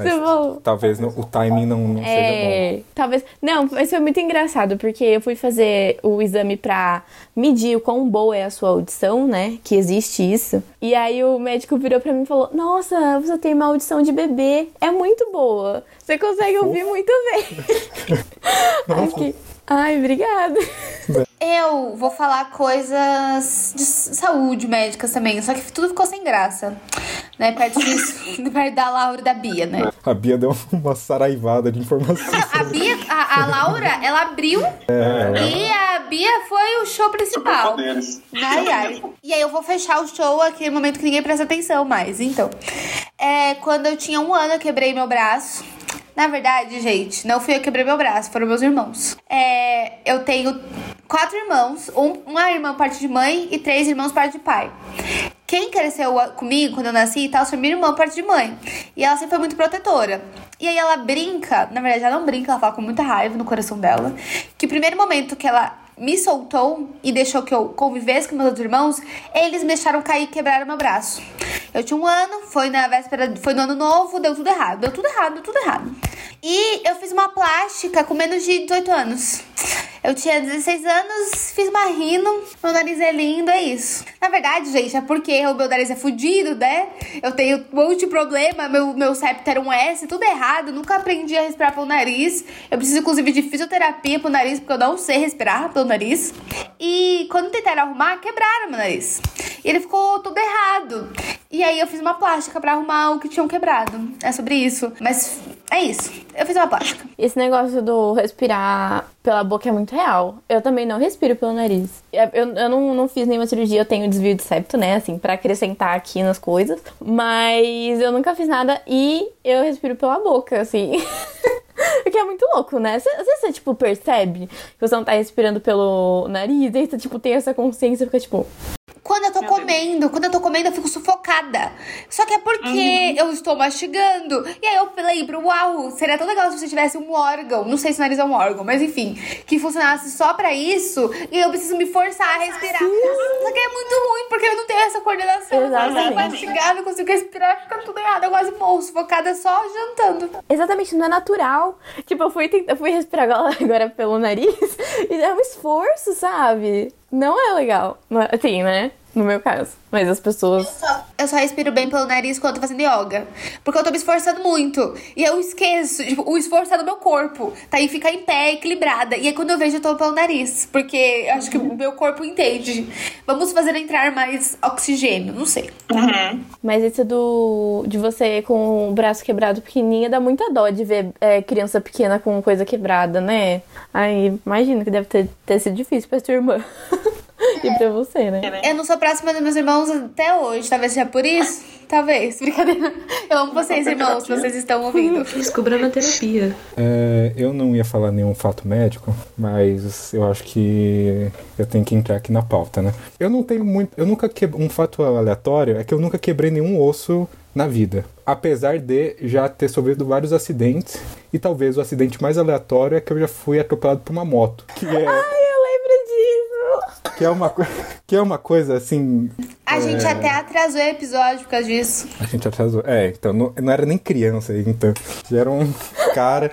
Mas falou. talvez não- o timing não, não seja bom. É, talvez. Não, mas foi muito engraçado, porque eu fui fazer o exame pra medir o quão boa é a sua audição, né? Que existe isso. E aí o médico virou pra mim e falou: Nossa, você tem uma audição de bebê. É muito boa. Você consegue ouvir muito bem. Aí fiquei, Ai, obrigada. Eu vou falar coisas de saúde médicas também, só que tudo ficou sem graça. Né? Perto, disso, perto da Laura e da Bia, né? A Bia deu uma saraivada de informações. A Bia, a, a Laura, ela abriu e a Bia foi o show principal. Ai, ai. E aí eu vou fechar o show aquele momento que ninguém presta atenção mais. Então, é, quando eu tinha um ano, eu quebrei meu braço. Na verdade, gente, não fui eu que quebrei meu braço, foram meus irmãos. É, eu tenho quatro irmãos, um- uma irmã parte de mãe e três irmãos parte de pai. Quem cresceu comigo quando eu nasci e tal foi minha irmã parte de mãe. E ela sempre foi muito protetora. E aí ela brinca, na verdade ela não brinca, ela fala com muita raiva no coração dela, que o primeiro momento que ela me soltou e deixou que eu convivesse com meus outros irmãos, eles me deixaram cair e quebraram meu braço. Eu tinha um ano, foi na véspera, foi no ano novo, deu tudo errado, deu tudo errado, deu tudo errado. E eu fiz uma plástica com menos de 18 anos. Eu tinha 16 anos, fiz uma rino, meu nariz é lindo, é isso. Na verdade, gente, é porque o meu nariz é fudido, né? Eu tenho um monte de problema, meu, meu septo era um S, tudo errado, nunca aprendi a respirar pelo nariz. Eu preciso, inclusive, de fisioterapia pro nariz, porque eu não sei respirar pelo nariz. E quando tentaram arrumar, quebraram meu nariz. E ele ficou todo errado. E aí eu fiz uma plástica pra arrumar o que tinham quebrado. É sobre isso. Mas é isso. Eu fiz uma plástica. Esse negócio do respirar pela boca é muito real. Eu também não respiro pelo nariz. Eu, eu, não, não fiz nenhuma cirurgia, eu tenho desvio de septo, né? Assim, pra acrescentar aqui nas coisas. Mas eu nunca fiz nada e eu respiro pela boca, assim. Que é muito louco, né? Às vezes você, tipo, percebe que você não tá respirando pelo nariz, aí você, tipo, tem essa consciência e fica, tipo... Quando eu tô comendo, quando eu tô comendo, eu fico sufocada. Só que é porque eu estou mastigando. E aí eu lembro, uau, seria tão legal se você tivesse um órgão. Não sei se o nariz é um órgão, mas enfim, que funcionasse só pra isso. E eu preciso me forçar a respirar. Só que é muito ruim, porque eu não tenho essa coordenação. Eu Exatamente. consigo mastigar, não consigo respirar, fica tudo errado. Eu quase morro, sufocada só jantando. Exatamente, não é natural. Tipo, eu fui, eu fui respirar agora pelo nariz e é um esforço, sabe? Não é legal. Assim, né? No meu caso. Mas as pessoas. eu só respiro bem pelo nariz quando eu tô fazendo yoga. Porque eu tô me esforçando muito. E eu esqueço, tipo, o esforço tá no meu corpo. Tá aí ficar em pé, equilibrada. E aí quando eu vejo, eu tô pelo nariz. Porque eu acho que o meu corpo entende. Vamos fazer entrar mais oxigênio, não sei. Mas esse do de você com o braço quebrado pequenininho dá muita dó de ver é, criança pequena com coisa quebrada, né? Aí imagino que deve ter, ter sido difícil pra sua irmã. e pra você, né? Eu não sou próxima dos meus irmãos até hoje. Talvez seja por isso. Talvez. Brincadeira. Eu amo vocês, irmãos, se vocês estão ouvindo. Descubra na terapia. É, eu não ia falar nenhum fato médico, mas eu acho que eu tenho que entrar aqui na pauta, né? Eu não tenho muito. Eu nunca quebrei. Um fato aleatório é que eu nunca quebrei nenhum osso na vida. Apesar de já ter sofrido vários acidentes. E talvez o acidente mais aleatório é que eu já fui atropelado por uma moto. Que é, Ai! Que é, uma, que é uma coisa assim. A gente É. até atrasou o episódio por causa disso. A gente atrasou. É, então não, não era nem criança, então. Já era um cara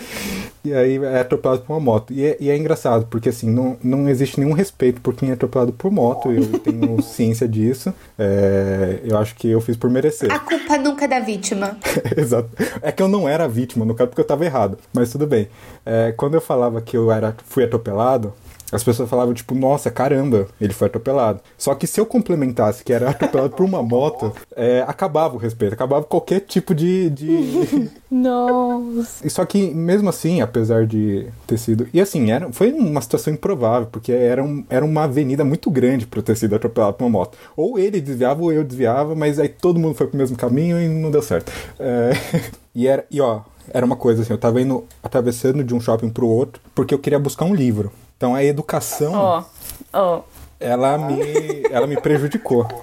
e aí é atropelado por uma moto. E é, e é engraçado, porque assim, não, não existe nenhum respeito por quem é atropelado por moto. Eu tenho ciência disso. É, eu acho que eu fiz por merecer. A culpa nunca é da vítima. Exato. É que eu não era vítima, no caso, porque eu tava errado. Mas tudo bem. É, quando eu falava que eu era, fui atropelado, as pessoas falavam, tipo, nossa, caramba, ele foi atropelado. Só que se eu complementasse que era atropelado por uma moto, é, acabava o respeito, acabava qualquer tipo de. de... Nossa. E Só que, mesmo assim, apesar de ter sido. E assim, era, foi uma situação improvável, porque era, um, era uma avenida muito grande pra eu ter sido atropelado por uma moto. Ou ele desviava ou eu desviava, mas aí todo mundo foi pro mesmo caminho e não deu certo. É, e, era, e ó, era uma coisa assim, eu tava indo atravessando de um shopping pro outro porque eu queria buscar um livro. Então a educação, Ó, ó. ela me, ela me prejudicou.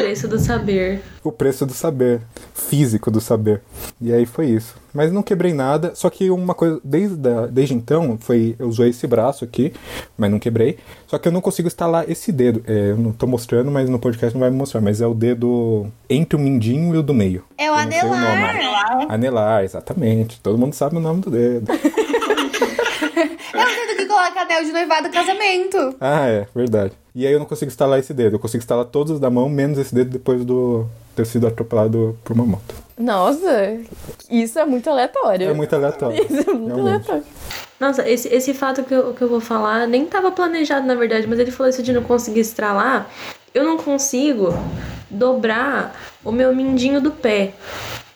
O preço do saber. O preço do saber, físico do saber. E aí foi isso. Mas não quebrei nada, só que uma coisa, desde, a- desde então, foi, eu usei esse braço aqui, mas não quebrei. Só que eu não consigo instalar esse dedo. É, eu não tô mostrando, mas no podcast não vai me mostrar. Mas é o dedo entre o mindinho e o do meio. É o anelar. Anelar, exatamente. Todo mundo sabe o nome do dedo. É o dedo que coloca anel de noivado casamento. Ah, é, verdade. E aí eu não consigo instalar esse dedo. Eu consigo instalar todos os da mão, menos esse dedo depois do ter sido atropelado por uma moto. Nossa, isso é muito aleatório. É muito aleatório. Isso é muito realmente. aleatório. Nossa, esse, esse fato que eu, que eu vou falar nem tava planejado, na verdade, mas ele falou isso de não conseguir estralar. Eu não consigo dobrar o meu mindinho do pé.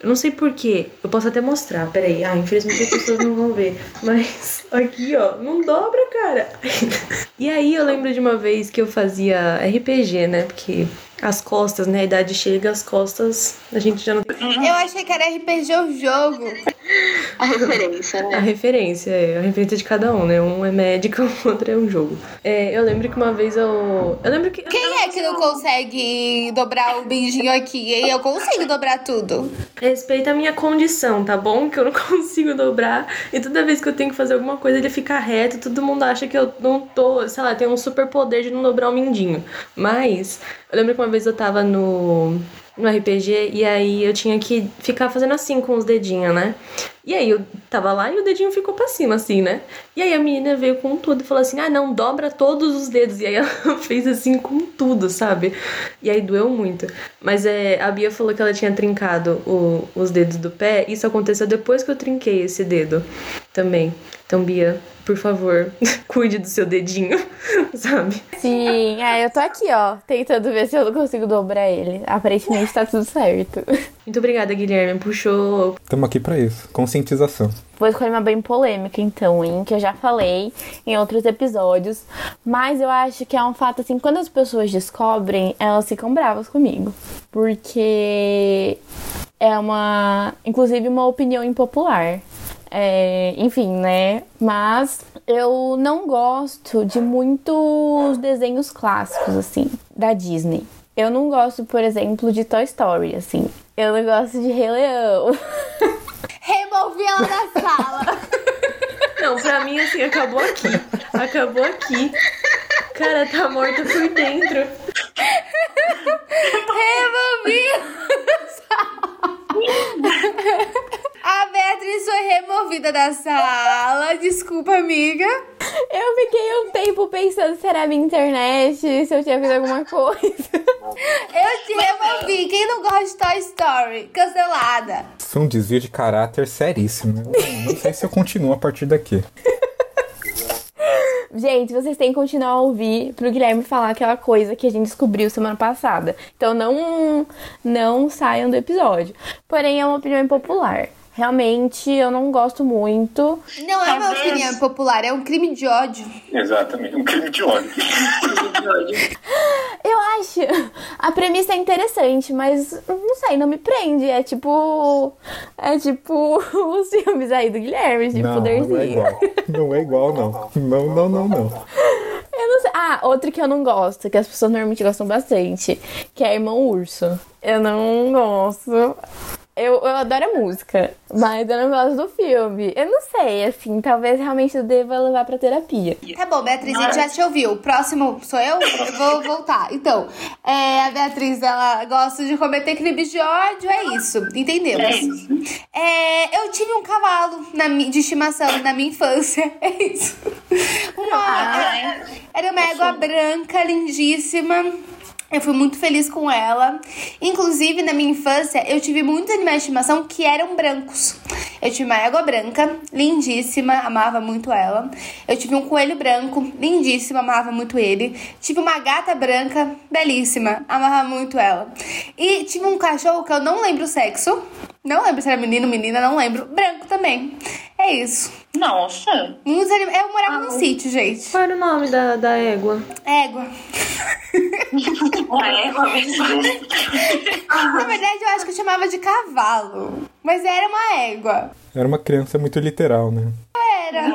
Eu não sei porquê. Eu posso até mostrar, peraí. Ah, infelizmente as pessoas não vão ver. Mas aqui, ó, não dobra, cara. E aí eu lembro de uma vez que eu fazia RPG, né? Porque as costas, né? A idade chega, as costas, a gente já não Eu achei que era RPG o jogo. A referência, A né? referência, é a referência de cada um, né? Um é médico, o outro é um jogo. É, eu lembro que uma vez eu. Eu lembro que. Quem é que não consegue dobrar o beijinho aqui? E eu consigo dobrar tudo. Respeita a minha condição, tá bom? Que eu não consigo dobrar. E toda vez que eu tenho que fazer alguma coisa, ele fica reto. Todo mundo acha que eu não tô, sei lá, tenho um super poder de não dobrar o mindinho. Mas, eu lembro que uma vez eu tava no. No RPG, e aí eu tinha que ficar fazendo assim com os dedinhos, né? E aí eu tava lá e o dedinho ficou pra cima, assim, né? E aí a menina veio com tudo e falou assim: ah, não, dobra todos os dedos. E aí ela fez assim com tudo, sabe? E aí doeu muito. Mas é, a Bia falou que ela tinha trincado o- os dedos do pé. Isso aconteceu depois que eu trinquei esse dedo também. Então, Bia, por favor, cuide do seu dedinho, sabe? Sim, é, eu tô aqui, ó, tentando ver se eu não consigo dobrar ele. Aparentemente tá tudo certo. Muito obrigada, Guilherme. Puxou. Estamos aqui pra isso. Conscientização. Vou escolher uma bem polêmica, então, hein? Que eu já falei em outros episódios. Mas eu acho que é um fato assim, quando as pessoas descobrem, elas ficam bravas comigo. Porque é uma. Inclusive, uma opinião impopular. É, enfim, né? Mas eu não gosto de muitos desenhos clássicos, assim, da Disney. Eu não gosto, por exemplo, de Toy Story, assim. Eu não gosto de Rei Leão. Removi ela da sala. Não, pra mim, assim, acabou aqui. Acabou aqui. Cara, tá morta por dentro. Removi Foi da sala. Desculpa, amiga. Eu fiquei um tempo pensando se era a minha internet, se eu tinha feito alguma coisa. Eu te removi. Quem não gosta de Toy Story? Cancelada. Isso é um desvio de caráter seríssimo. Não sei se eu continuo a partir daqui. Gente, vocês têm que continuar a ouvir pro Guilherme falar aquela coisa que a gente descobriu semana passada. Então não, não saiam do episódio. Porém, é uma opinião impopular. Realmente, eu não gosto muito. Não é uma Talvez. opinião popular, é um crime de ódio. Exatamente, um crime de ódio. Eu acho a premissa é interessante, mas não sei, não me prende. É tipo. É tipo os filmes aí do Guilherme, de não, poderzinho. não é igual. Não é igual, não. Não, não, não, não. Eu não sei. Ah, outro que eu não gosto, que as pessoas normalmente gostam bastante, que é Irmão Urso. Eu não gosto. Eu, eu adoro a música, mas eu não gosto do filme. Eu não sei, assim, talvez realmente eu deva levar pra terapia. Tá bom, Beatriz, a gente já te ouviu. O próximo sou eu? Eu vou voltar. Então, é, a Beatriz, ela gosta de cometer crimes de ódio, é isso. Entendemos. É. É, eu tive um cavalo na, mi- de estimação na minha infância. É isso. Uma, era uma égua branca, lindíssima. Eu fui muito feliz com ela. Inclusive, na minha infância, eu tive muitos animais de estimação que eram brancos. Eu tive uma égua branca, lindíssima, amava muito ela. Eu tive um coelho branco, lindíssimo, amava muito ele. Tive uma gata branca, belíssima, amava muito ela. E tive um cachorro que eu não lembro o sexo. Não lembro se era menino ou menina, não lembro. Branco também. É isso. Nossa. Anim... Eu morava num sítio, gente. Qual era o nome da, da égua? Égua. Uma égua mesmo. Na verdade, eu acho que eu chamava de cavalo. Mas era uma égua. Era uma criança muito literal, né? Era.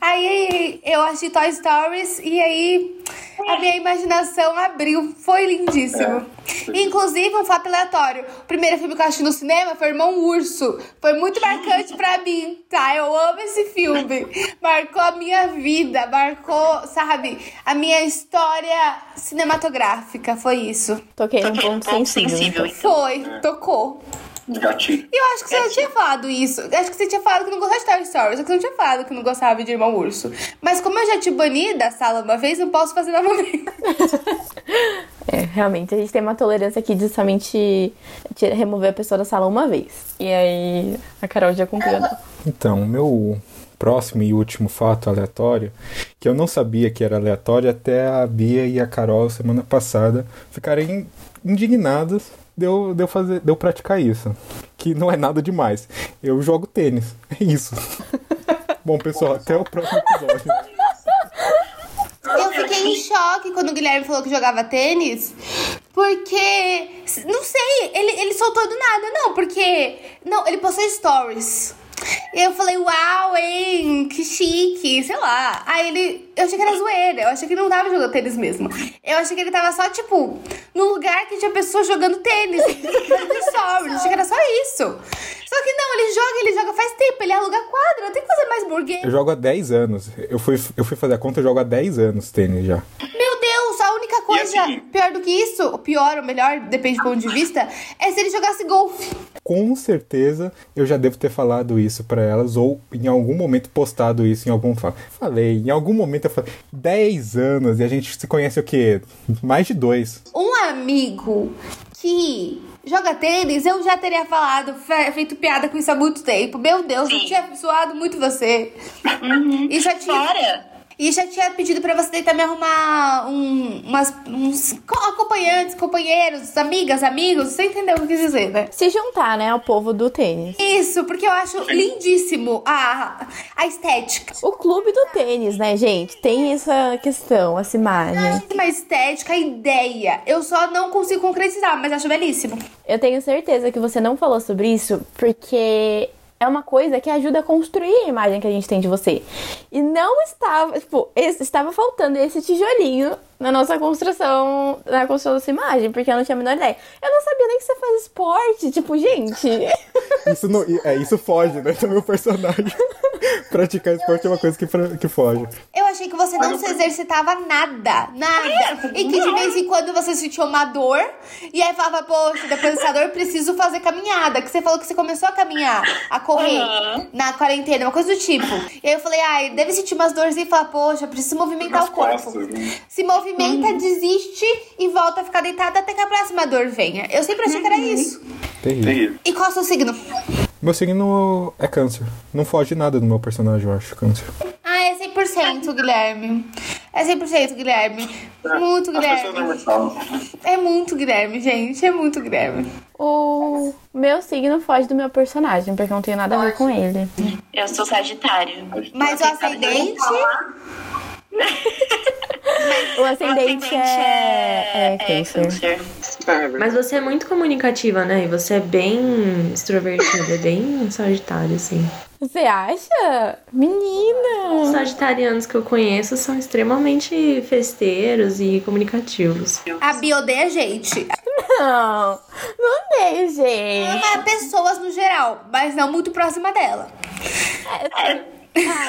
Aí eu assisti Toy Stories e aí a minha imaginação abriu. Foi lindíssimo. Inclusive, um fato aleatório. O primeiro filme que eu assisti no cinema foi Irmão Urso. Foi muito marcante pra mim, tá? Eu amo esse filme. Marcou a minha vida, marcou, sabe, a minha história cinematográfica. Foi isso. Toquei num ponto sensível. sensível, então. então. Foi, tocou. Gatilho. E eu acho que você já tinha falado isso. Acho que você tinha falado que não gostava de Toy Story, só que você não tinha falado que não gostava de Irmão Urso. Mas como eu já te bani da sala uma vez, não posso fazer novamente. É, realmente, a gente tem uma tolerância aqui de somente remover a pessoa da sala uma vez. E aí a Carol já cumpriu. né? Então, o meu próximo e último fato aleatório, que eu não sabia que era aleatório até a Bia e a Carol semana passada ficarem indignadas de eu, de eu, fazer, de eu praticar isso. Que não é nada demais. Eu jogo tênis. É isso. Bom, pessoal, até o próximo episódio. Eu fiquei em choque quando o Guilherme falou que jogava tênis. Porque. Não sei, ele, ele soltou do nada. Não, porque. Não, ele postou stories. E eu falei, uau, hein, que chique, sei lá. Aí ele. Eu achei que era zoeira, eu achei que ele não tava jogando tênis mesmo. Eu achei que ele tava só, tipo, no lugar que tinha pessoas jogando tênis. stories. Eu achei que era só isso. Só que não, ele joga, ele joga faz tempo, ele aluga quadra, tem que fazer mais burguês. Eu jogo há 10 anos. Eu fui, eu fui fazer a conta, eu jogo há 10 anos tênis já. Meu coisa assim? pior do que isso, ou pior ou melhor, depende do ponto de vista, é se ele jogasse golfe. Com certeza eu já devo ter falado isso pra elas ou em algum momento postado isso em algum fa- falei em algum momento eu falei 10 anos e a gente se conhece o quê? Mais de dois. Um amigo que joga tênis, eu já teria falado, fe- feito piada com isso há muito tempo. Meu Deus, eu Sim. tinha zoado muito você. E já tinha. Fora. E já tinha pedido pra você tentar me arrumar um, umas, uns co- acompanhantes, companheiros, amigas, amigos. Você entendeu o que eu quis dizer, né? Se juntar, né, ao povo do tênis. Isso, porque eu acho lindíssimo a, a estética. O clube do tênis, né, gente? Tem essa questão, essa imagem. Uma estética, a ideia. Eu só não consigo concretizar, mas acho belíssimo. Eu tenho certeza que você não falou sobre isso porque é uma coisa que ajuda a construir a imagem que a gente tem de você. E não estava, tipo, estava faltando esse tijolinho na nossa construção, na construção dessa imagem, porque eu não tinha a menor ideia. Eu não sabia nem que você faz esporte, tipo, gente. Isso não, é, isso foge, né, do meu personagem. Praticar esporte é uma coisa que, que foge. Eu achei que você não se exercitava nada, nada. E que de vez em quando você sentia uma dor. E aí falava, poxa, depois dessa dor preciso fazer caminhada. Que você falou que você começou a caminhar, a correr Uhum. na quarentena, uma coisa do tipo. E aí eu falei, ai, deve sentir umas dores e falar, poxa, preciso movimentar Nas o corpo. costas, né? Se movimenta, desiste e volta a ficar deitada até que a próxima dor venha. Eu sempre achei que era isso. Terrível. E qual é o seu signo? Meu signo é câncer. Não foge nada do meu personagem, eu acho, câncer. Ah, é 100%, Guilherme. É 100%, Guilherme. Muito, Guilherme. É muito Guilherme, gente. É muito Guilherme. O meu signo foge do meu personagem, porque eu não tenho nada a ver com ele. Eu sou Sagitário. Mas o ascendente. O ascendente é, é câncer. Mas você é muito comunicativa, né? E você é bem extrovertida, é bem sagitário, assim. Você acha? Menina! Os sagitarianos que eu conheço são extremamente festeiros e comunicativos. A Bia odeia gente. Não, não odeio, gente. Ama pessoas no geral, mas não muito próxima dela.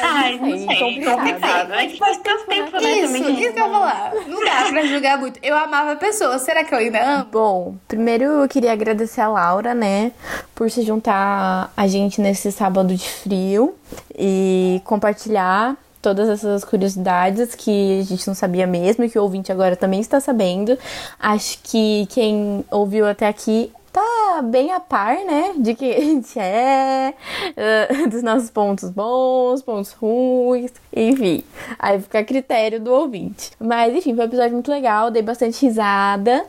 Ai, não sei, complicado. Complicado. É que faz tanto tempo, né? Isso, também que- isso que eu ia falar. Não dá pra julgar muito. Eu amava pessoas. Será que eu ainda amo? Bom, primeiro eu queria agradecer a Laura, né, por se juntar a gente nesse sábado de frio e compartilhar todas essas curiosidades que a gente não sabia mesmo e que o ouvinte agora também está sabendo. Acho que quem ouviu até aqui bem a par, né, de quem a gente é, dos nossos pontos bons, pontos ruins, enfim. Aí fica a critério do ouvinte. Mas, enfim, foi um episódio muito legal, dei bastante risada.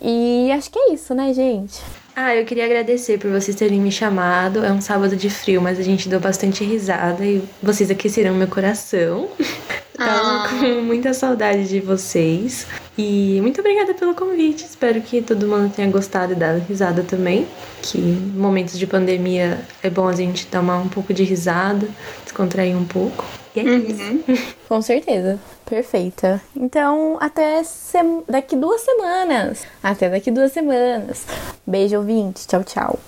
E acho que é isso, né, gente? Ah, eu queria agradecer por vocês terem me chamado. É um sábado de frio, mas a gente deu bastante risada e vocês aqueceram meu coração. Tava com muita saudade de vocês. E muito obrigada pelo convite. Espero que todo mundo tenha gostado e dado risada também. Que em momentos de pandemia é bom a gente tomar um pouco de risada, descontrair um pouco. E é isso. Com certeza. Perfeita. Então, até sem- daqui duas semanas. Até daqui duas semanas. Beijo, ouvinte. Tchau, tchau.